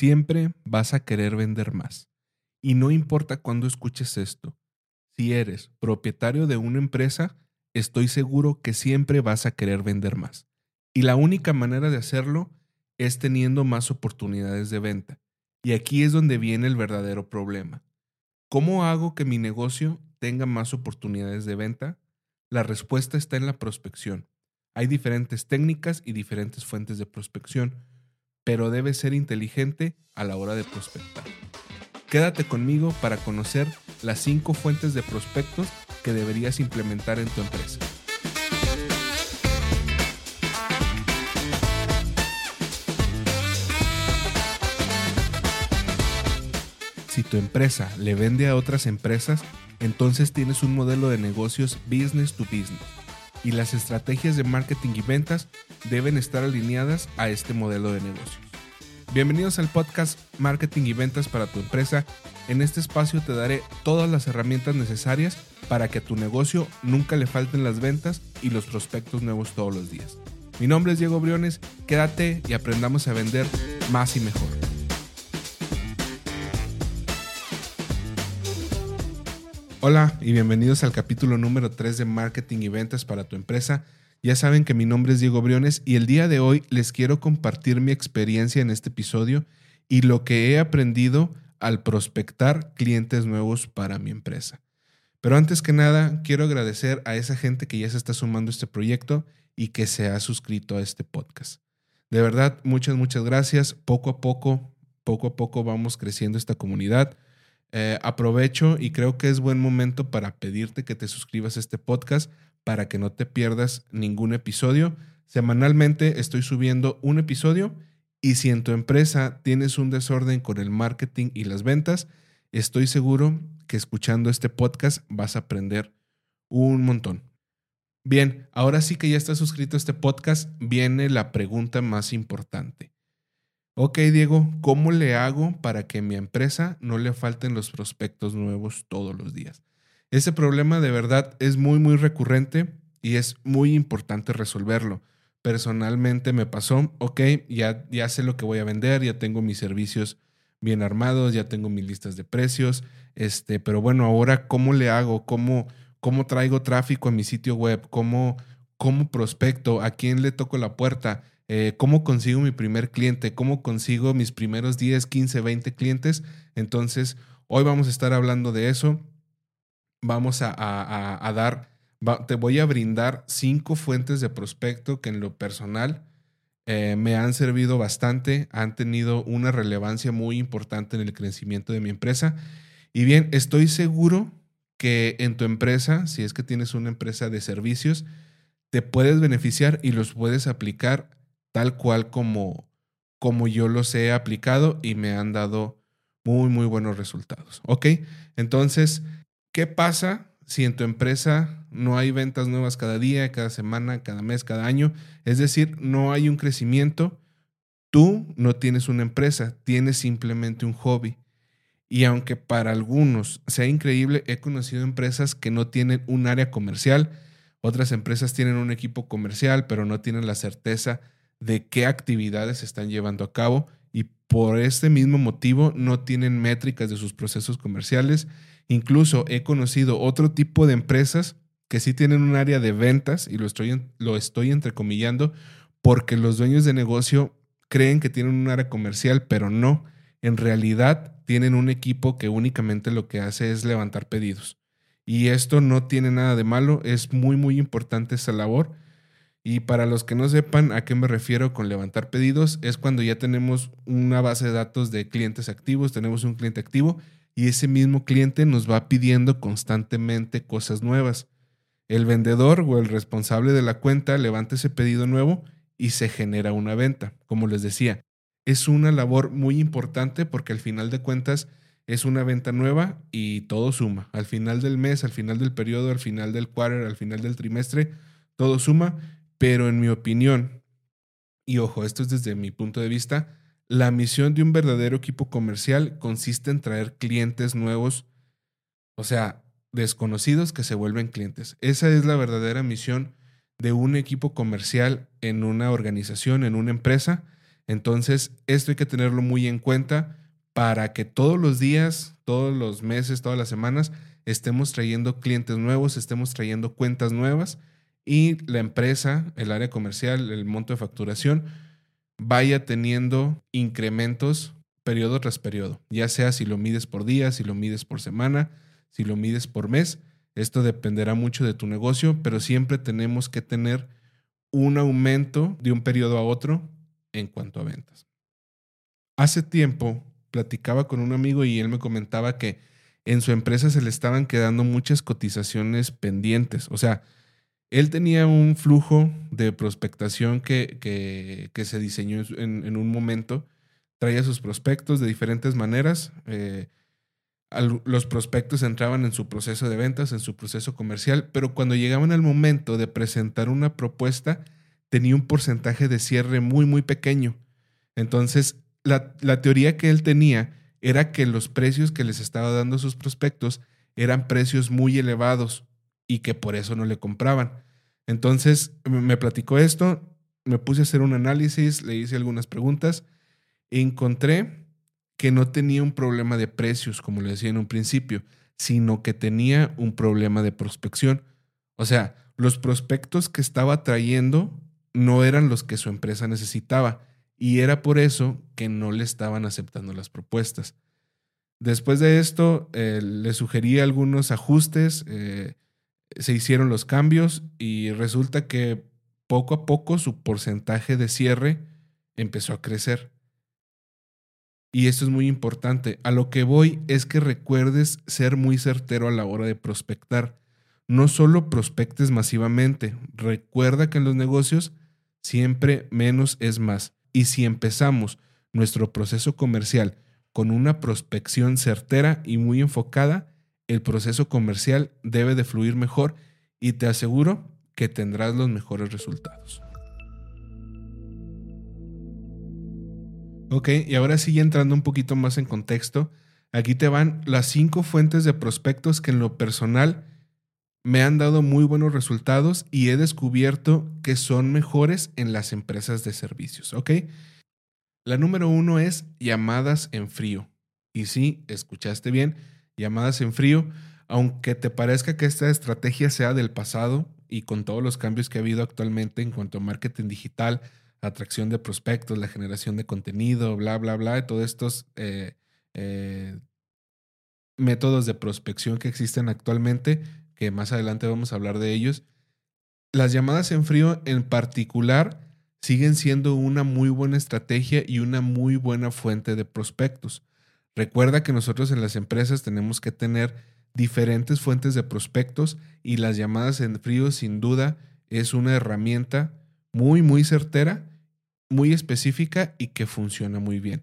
Siempre vas a querer vender más. Y no importa cuándo escuches esto, si eres propietario de una empresa, estoy seguro que siempre vas a querer vender más. Y la única manera de hacerlo es teniendo más oportunidades de venta. Y aquí es donde viene el verdadero problema. ¿Cómo hago que mi negocio tenga más oportunidades de venta? La respuesta está en la prospección. Hay diferentes técnicas y diferentes fuentes de prospección, pero debes ser inteligente a la hora de prospectar. Quédate conmigo para conocer las cinco fuentes de prospectos que deberías implementar en tu empresa. Si tu empresa le vende a otras empresas, entonces tienes un modelo de negocios business to business y las estrategias de marketing y ventas deben estar alineadas a este modelo de negocios. Bienvenidos al podcast Marketing y Ventas para tu empresa. En este espacio te daré todas las herramientas necesarias para que a tu negocio nunca le falten las ventas y los prospectos nuevos todos los días. Mi nombre es Diego Briones, quédate y aprendamos a vender más y mejor. Hola y bienvenidos al capítulo número 3 de Marketing y Ventas para tu empresa. Ya saben que mi nombre es Diego Briones y el día de hoy les quiero compartir mi experiencia en este episodio y lo que he aprendido al prospectar clientes nuevos para mi empresa. Pero antes que nada, quiero agradecer a esa gente que ya se está sumando a este proyecto y que se ha suscrito a este podcast. De verdad, muchas, muchas gracias. Poco a poco, poco a poco vamos creciendo esta comunidad. Eh, aprovecho y creo que es buen momento para pedirte que te suscribas a este podcast para que no te pierdas ningún episodio. Semanalmente estoy subiendo un episodio y si en tu empresa tienes un desorden con el marketing y las ventas, estoy seguro que escuchando este podcast vas a aprender un montón. Bien, ahora sí que ya estás suscrito a este podcast, viene la pregunta más importante. Ok, Diego, ¿cómo le hago para que mi empresa no le falten los prospectos nuevos todos los días? Ese problema de verdad es muy, muy recurrente y es muy importante resolverlo. Personalmente me pasó, ok, ya, ya sé lo que voy a vender, ya tengo mis servicios bien armados, ya tengo mis listas de precios, este, pero bueno, ahora cómo le hago, cómo, cómo traigo tráfico a mi sitio web, cómo, cómo prospecto, a quién le toco la puerta, eh, cómo consigo mi primer cliente, cómo consigo mis primeros 10, 15, 20 clientes. Entonces, hoy vamos a estar hablando de eso. Vamos a, dar, te voy a brindar cinco fuentes de prospecto que en lo personal eh, me han servido bastante, han tenido una relevancia muy importante en el crecimiento de mi empresa. Y bien, estoy seguro que en tu empresa, si es que tienes una empresa de servicios, te puedes beneficiar y los puedes aplicar tal cual como, como yo los he aplicado y me han dado muy, muy buenos resultados. ¿Ok? Entonces, ¿qué pasa si en tu empresa no hay ventas nuevas cada día, cada semana, cada mes, cada año? Es decir, no hay un crecimiento. Tú no tienes una empresa, tienes simplemente un hobby. Y aunque para algunos sea increíble, he conocido empresas que no tienen un área comercial, otras empresas tienen un equipo comercial, pero no tienen la certeza de qué actividades están llevando a cabo y por este mismo motivo no tienen métricas de sus procesos comerciales. Incluso he conocido otro tipo de empresas que sí tienen un área de ventas y lo estoy, lo estoy entrecomillando porque los dueños de negocio creen que tienen un área comercial, pero no. En realidad tienen un equipo que únicamente lo que hace es levantar pedidos. Y esto no tiene nada de malo, es muy, muy importante esa labor y para los que no sepan a qué me refiero con levantar pedidos, es cuando ya tenemos una base de datos de clientes activos, tenemos un cliente activo y ese mismo cliente nos va pidiendo constantemente cosas nuevas. El vendedor o el responsable de la cuenta levanta ese pedido nuevo y se genera una venta. Como les decía, es una labor muy importante porque al final de cuentas es una venta nueva y todo suma. Al final del mes, al final del periodo, al final del quarter, al final del trimestre, todo suma pero en mi opinión, y ojo, esto es desde mi punto de vista, la misión de un verdadero equipo comercial consiste en traer clientes nuevos, o sea, desconocidos que se vuelven clientes. Esa es la verdadera misión de un equipo comercial en una organización, en una empresa. Entonces, esto hay que tenerlo muy en cuenta para que todos los días, todos los meses, todas las semanas, estemos trayendo clientes nuevos, estemos trayendo cuentas nuevas y la empresa, el área comercial, el monto de facturación, vaya teniendo incrementos periodo tras periodo, ya sea si lo mides por día, si lo mides por semana, si lo mides por mes. Esto dependerá mucho de tu negocio, pero siempre tenemos que tener un aumento de un periodo a otro en cuanto a ventas. Hace tiempo platicaba con un amigo y él me comentaba que en su empresa se le estaban quedando muchas cotizaciones pendientes. O sea, él tenía un flujo de prospectación que, que, se diseñó en, un momento, traía sus prospectos de diferentes maneras. Eh, los prospectos entraban en su proceso de ventas, en su proceso comercial, pero cuando llegaban al momento de presentar una propuesta, tenía un porcentaje de cierre muy, muy pequeño. Entonces, la, la teoría que él tenía era que los precios que les estaba dando sus prospectos eran precios muy elevados y que por eso no le compraban. Entonces, me platicó esto, me puse a hacer un análisis, le hice algunas preguntas e encontré que no tenía un problema de precios, como le decía en un principio, sino que tenía un problema de prospección. O sea, los prospectos que estaba trayendo no eran los que su empresa necesitaba y era por eso que no le estaban aceptando las propuestas. Después de esto, eh, le sugerí algunos ajustes, eh, se hicieron los cambios y resulta que poco a poco su porcentaje de cierre empezó a crecer. Y esto es muy importante. A lo que voy es que recuerdes ser muy certero a la hora de prospectar. No solo prospectes masivamente. Recuerda que en los negocios siempre menos es más. Y si empezamos nuestro proceso comercial con una prospección certera y muy enfocada, el proceso comercial debe de fluir mejor y te aseguro que tendrás los mejores resultados. Ok, y ahora sí entrando un poquito más en contexto, aquí te van las cinco fuentes de prospectos que en lo personal me han dado muy buenos resultados y he descubierto que son mejores en las empresas de servicios, ¿ok? La número uno es llamadas en frío. Y sí, escuchaste bien, llamadas en frío, aunque te parezca que esta estrategia sea del pasado y con todos los cambios que ha habido actualmente en cuanto a marketing digital, atracción de prospectos, la generación de contenido, bla, bla, bla, todos estos eh, eh, métodos de prospección que existen actualmente, que más adelante vamos a hablar de ellos. Las llamadas en frío en particular siguen siendo una muy buena estrategia y una muy buena fuente de prospectos. Recuerda que nosotros en las empresas tenemos que tener diferentes fuentes de prospectos y las llamadas en frío sin duda es una herramienta muy, muy certera muy específica y que funciona muy bien.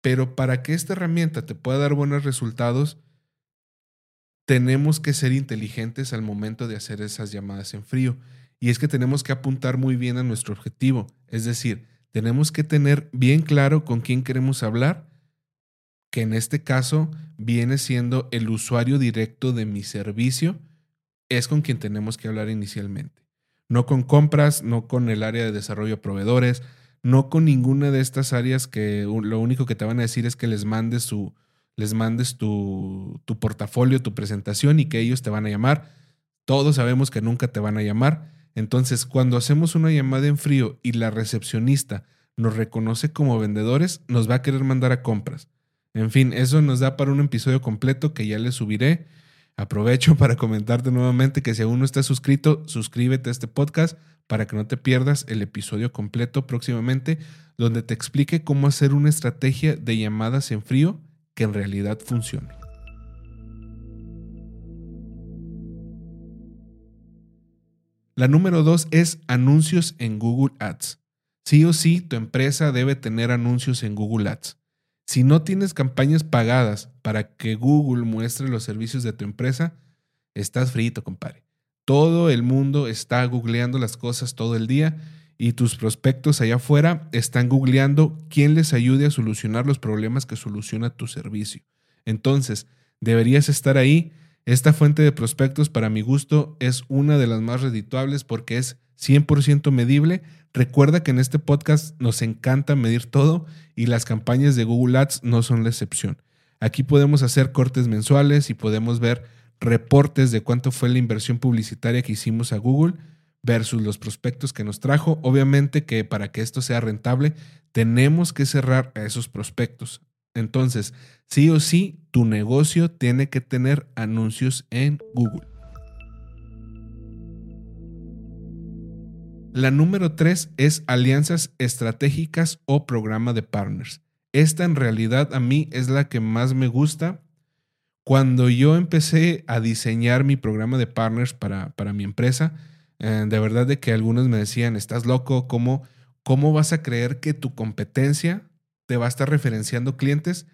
Pero para que esta herramienta te pueda dar buenos resultados, tenemos que ser inteligentes al momento de hacer esas llamadas en frío. Y es que tenemos que apuntar muy bien a nuestro objetivo. Es decir, tenemos que tener bien claro con quién queremos hablar, que en este caso viene siendo el usuario directo de mi servicio, es con quien tenemos que hablar inicialmente. No con compras, no con el área de desarrollo de proveedores, no con ninguna de estas áreas que lo único que te van a decir es que les mandes su, les mandes tu, tu portafolio, tu presentación y que ellos te van a llamar. Todos sabemos que nunca te van a llamar. Entonces, cuando hacemos una llamada en frío y la recepcionista nos reconoce como vendedores, nos va a querer mandar a compras. En fin, eso nos da para un episodio completo que ya les subiré. Aprovecho para comentarte nuevamente que si aún no estás suscrito, suscríbete a este podcast para que no te pierdas el episodio completo próximamente, donde te explique cómo hacer una estrategia de llamadas en frío que en realidad funcione. La número dos es anuncios en Google Ads. Sí o sí, tu empresa debe tener anuncios en Google Ads. Si no tienes campañas pagadas para que Google muestre los servicios de tu empresa, estás frito, compadre. Todo el mundo está googleando las cosas todo el día y tus prospectos allá afuera están googleando quién les ayude a solucionar los problemas que soluciona tu servicio. Entonces, deberías estar ahí. Esta fuente de prospectos, para mi gusto, es una de las más redituables porque es 100% medible. Recuerda que en este podcast nos encanta medir todo y las campañas de Google Ads no son la excepción. Aquí podemos hacer cortes mensuales y podemos ver reportes de cuánto fue la inversión publicitaria que hicimos a Google versus los prospectos que nos trajo. Obviamente que para que esto sea rentable, tenemos que cerrar a esos prospectos. Entonces, sí o sí, tu negocio tiene que tener anuncios en Google. La número tres es alianzas estratégicas o programa de partners. Esta en realidad a mí es la que más me gusta. Cuando yo empecé a diseñar mi programa de partners para, para mi empresa, eh, de verdad de que algunos me decían, estás loco, ¿cómo, ¿cómo vas a creer que tu competencia te va a estar referenciando clientes?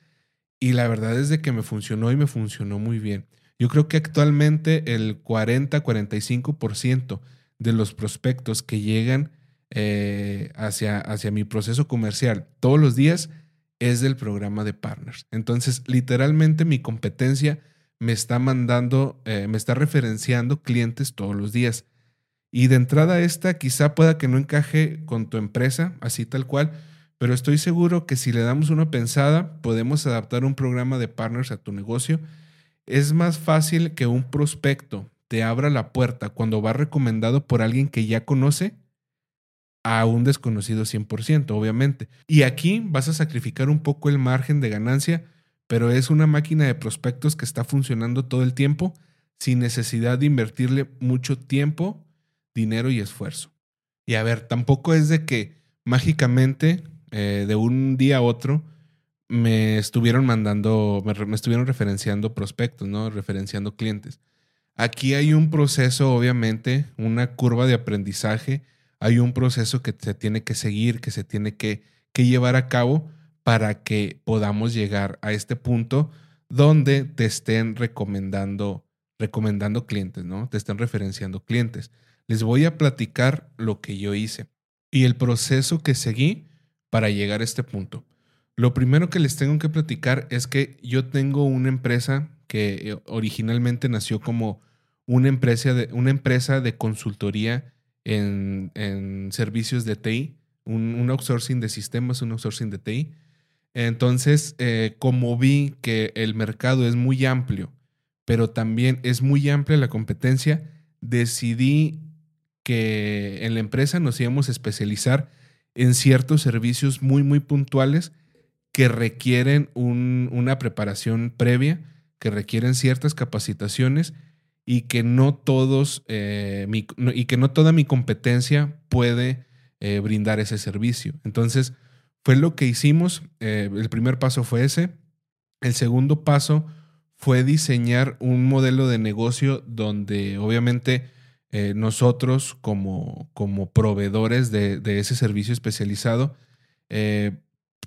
Y la verdad es de que me funcionó y me funcionó muy bien. Yo creo que actualmente el 40-45% de los prospectos que llegan eh, hacia, hacia mi proceso comercial todos los días es del programa de partners. Entonces, literalmente mi competencia me está mandando, eh, me está referenciando clientes todos los días. Y de entrada esta quizá pueda que no encaje con tu empresa, así tal cual, pero estoy seguro que si le damos una pensada, podemos adaptar un programa de partners a tu negocio. Es más fácil que un prospecto te abra la puerta cuando va recomendado por alguien que ya conoce a un desconocido 100%, obviamente. Y aquí vas a sacrificar un poco el margen de ganancia, pero es una máquina de prospectos que está funcionando todo el tiempo sin necesidad de invertirle mucho tiempo, dinero y esfuerzo. Y a ver, tampoco es de que mágicamente eh, de un día a otro me estuvieron mandando, me, estuvieron referenciando prospectos, ¿no? Referenciando clientes. Aquí hay un proceso, obviamente, una curva de aprendizaje hay un proceso que se tiene que seguir, que se tiene que, llevar a cabo para que podamos llegar a este punto donde te estén recomendando, recomendando clientes, ¿no? Te estén referenciando clientes. Les voy a platicar lo que yo hice y el proceso que seguí para llegar a este punto. Lo primero que les tengo que platicar es que yo tengo una empresa que eh, originalmente nació como una empresa de, una empresa de consultoría en, servicios de TI, un, outsourcing de sistemas, un outsourcing de TI. Entonces, eh, como vi que el mercado es muy amplio, pero también es muy amplia la competencia, decidí que en la empresa nos íbamos a especializar en ciertos servicios muy, muy puntuales que requieren una preparación previa, que requieren ciertas capacitaciones y que no todos eh, y que no toda mi competencia puede eh, brindar ese servicio. Entonces, fue lo que hicimos. Eh, el primer paso fue ese. El segundo paso fue diseñar un modelo de negocio donde obviamente nosotros como, como proveedores de, ese servicio especializado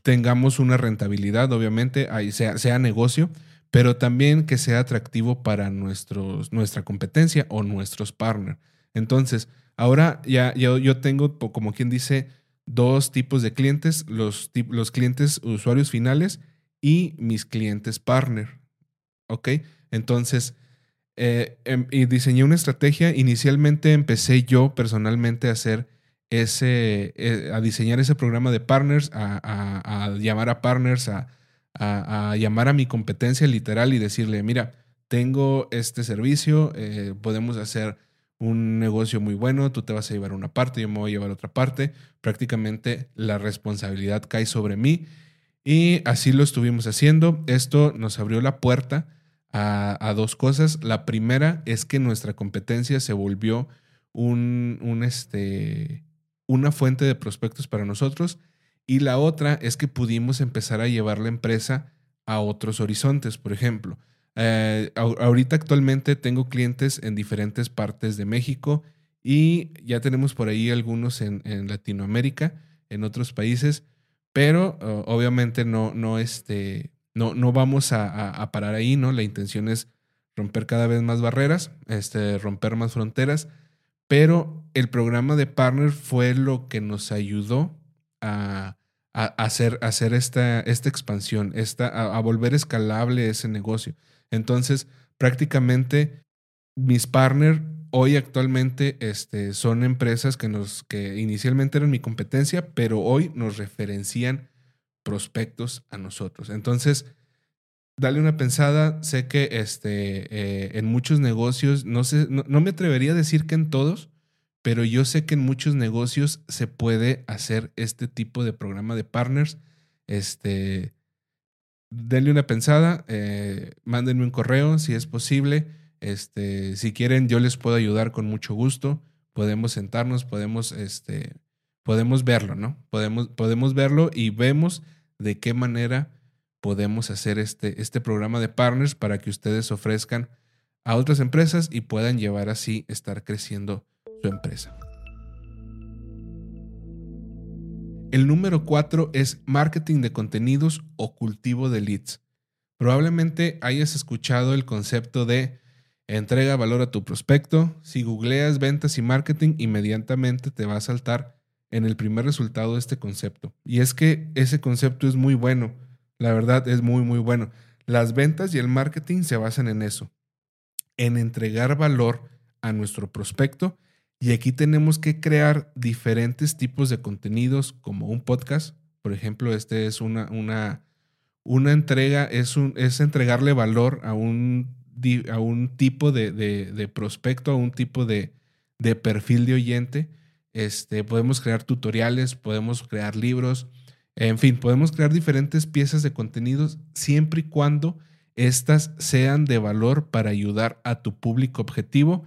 tengamos una rentabilidad, obviamente, ahí sea, sea negocio, pero también que sea atractivo para nuestros, nuestra competencia o nuestros partners. Entonces, ahora ya, yo tengo, como quien dice, dos tipos de clientes, los, los clientes usuarios finales y mis clientes partner. ¿Ok? Entonces, eh, em, y diseñé una estrategia. Inicialmente empecé yo personalmente a hacer ese, eh, a diseñar ese programa de partners, a llamar a partners, a, llamar a mi competencia literal y decirle, mira, tengo este servicio, eh, podemos hacer un negocio muy bueno, tú te vas a llevar una parte, yo me voy a llevar otra parte, prácticamente la responsabilidad cae sobre mí y así lo estuvimos haciendo. Esto nos abrió la puerta a, dos cosas. La primera es que nuestra competencia se volvió un, un este, una fuente de prospectos para nosotros y la otra es que pudimos empezar a llevar la empresa a otros horizontes. Por ejemplo, eh, ahorita actualmente tengo clientes en diferentes partes de México y ya tenemos por ahí algunos en, Latinoamérica, en otros países, pero obviamente no, no, este, no, no vamos a, parar ahí, ¿no? La intención es romper cada vez más barreras, este, romper más fronteras, pero el programa de Partner fue lo que nos ayudó a, hacer, hacer esta, esta expansión, esta, a, volver escalable ese negocio. Entonces, prácticamente mis partners hoy actualmente este, son empresas que, nos, que inicialmente eran mi competencia, pero hoy nos referencian prospectos a nosotros. Entonces, dale una pensada. Sé que este, eh, en muchos negocios, no, sé, no, me atrevería a decir que en todos, pero yo sé que en muchos negocios se puede hacer este tipo de programa de partners. Este, denle una pensada, eh, mándenme un correo si es posible. Este, si quieren, yo les puedo ayudar con mucho gusto. Podemos sentarnos, podemos, este, podemos verlo, ¿no? Podemos, podemos verlo y vemos de qué manera podemos hacer este, este programa de partners para que ustedes ofrezcan a otras empresas y puedan llevar así estar creciendo su empresa. El número cuatro es marketing de contenidos o cultivo de leads. Probablemente hayas escuchado el concepto de entrega valor a tu prospecto. Si googleas ventas y marketing, inmediatamente te va a saltar en el primer resultado de este concepto. Y es que ese concepto es muy bueno la verdad es muy, muy bueno. Las ventas y el marketing se basan en eso, en entregar valor a nuestro prospecto. Y aquí tenemos que crear diferentes tipos de contenidos, como un podcast. Por ejemplo, este es una, una, una entrega, es, un, es entregarle valor a un, a un tipo de, de, prospecto, a un tipo de, de perfil de oyente. Este, podemos crear tutoriales, podemos crear libros, en fin, podemos crear diferentes piezas de contenidos siempre y cuando éstas sean de valor para ayudar a tu público objetivo,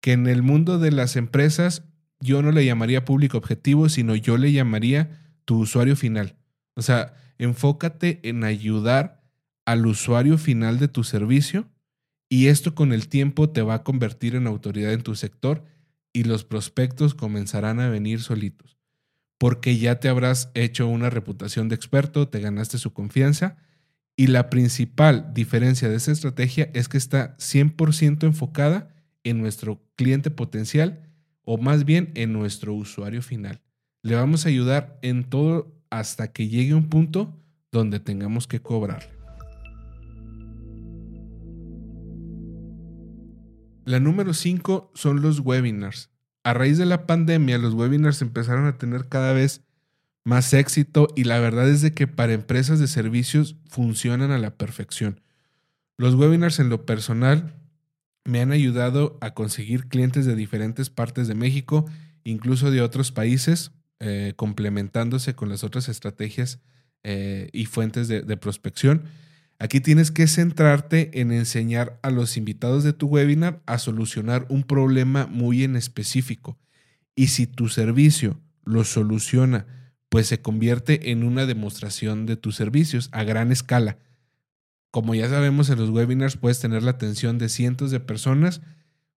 que en el mundo de las empresas yo no le llamaría público objetivo, sino yo le llamaría tu usuario final. O sea, enfócate en ayudar al usuario final de tu servicio y esto con el tiempo te va a convertir en autoridad en tu sector y los prospectos comenzarán a venir solitos porque ya te habrás hecho una reputación de experto, te ganaste su confianza y la principal diferencia de esa estrategia es que está 100% enfocada en nuestro cliente potencial o más bien en nuestro usuario final. Le vamos a ayudar en todo hasta que llegue un punto donde tengamos que cobrarle. La número 5 son los webinars a raíz de la pandemia, los webinars empezaron a tener cada vez más éxito y la verdad es de que para empresas de servicios funcionan a la perfección. Los webinars en lo personal me han ayudado a conseguir clientes de diferentes partes de México, incluso de otros países, eh, complementándose con las otras estrategias eh, y fuentes de, de prospección. Aquí tienes que centrarte en enseñar a los invitados de tu webinar a solucionar un problema muy en específico. Y si tu servicio lo soluciona, pues se convierte en una demostración de tus servicios a gran escala. Como ya sabemos, en los webinars puedes tener la atención de cientos de personas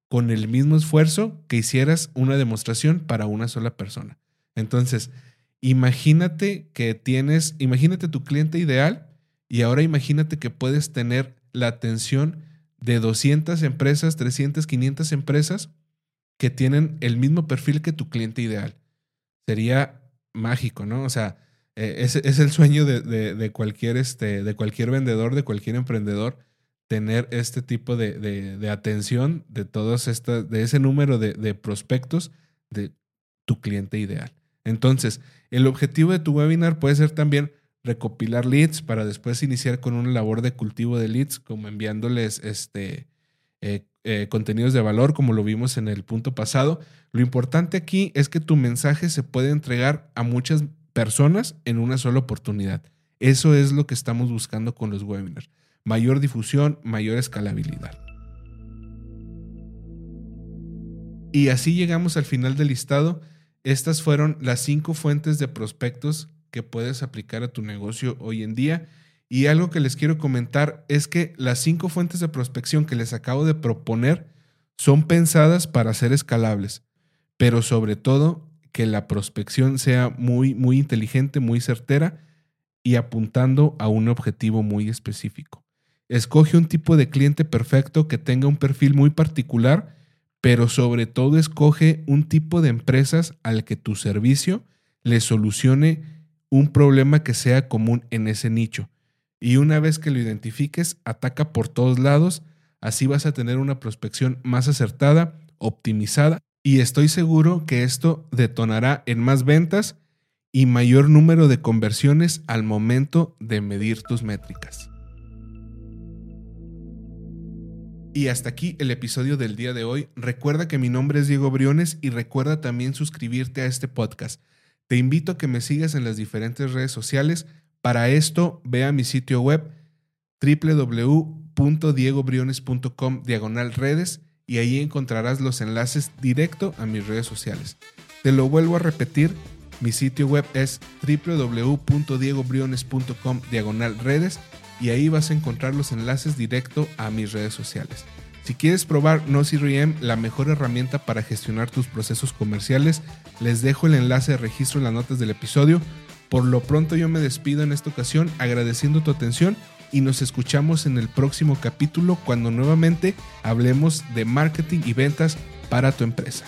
con el mismo esfuerzo que hicieras una demostración para una sola persona. Entonces, imagínate que tienes, imagínate tu cliente ideal y ahora imagínate que puedes tener la atención de 200 empresas, 300, 500 empresas que tienen el mismo perfil que tu cliente ideal. Sería mágico, ¿no? O sea, eh, es, es, el sueño de, de, cualquier, este, de cualquier vendedor, de cualquier emprendedor, tener este tipo de, de atención de todos estas, de ese número de prospectos de tu cliente ideal. Entonces, el objetivo de tu webinar puede ser también recopilar leads para después iniciar con una labor de cultivo de leads, como enviándoles este, eh, eh, contenidos de valor, como lo vimos en el punto pasado. Lo importante aquí es que tu mensaje se puede entregar a muchas personas en una sola oportunidad. Eso es lo que estamos buscando con los webinars. Mayor difusión, mayor escalabilidad. Y así llegamos al final del listado. Estas fueron las cinco fuentes de prospectos que puedes aplicar a tu negocio hoy en día. Y algo que les quiero comentar es que las cinco fuentes de prospección que les acabo de proponer son pensadas para ser escalables, pero sobre todo que la prospección sea muy, muy inteligente, muy certera y apuntando a un objetivo muy específico. Escoge un tipo de cliente perfecto que tenga un perfil muy particular, pero sobre todo escoge un tipo de empresas al que tu servicio le solucione un problema que sea común en ese nicho. Y una vez que lo identifiques, ataca por todos lados, así vas a tener una prospección más acertada, optimizada y estoy seguro que esto detonará en más ventas y mayor número de conversiones al momento de medir tus métricas. Y hasta aquí el episodio del día de hoy. Recuerda que mi nombre es Diego Briones y recuerda también suscribirte a este podcast. Te invito a que me sigas en las diferentes redes sociales. Para esto, ve a mi sitio web www.diegobriones.com diagonal redes y ahí encontrarás los enlaces directo a mis redes sociales. Te lo vuelvo a repetir, mi sitio web es www.diegobriones.com diagonal redes y ahí vas a encontrar los enlaces directo a mis redes sociales. Si quieres probar Nosy la mejor herramienta para gestionar tus procesos comerciales, les dejo el enlace de registro en las notas del episodio. Por lo pronto yo me despido en esta ocasión agradeciendo tu atención y nos escuchamos en el próximo capítulo cuando nuevamente hablemos de marketing y ventas para tu empresa.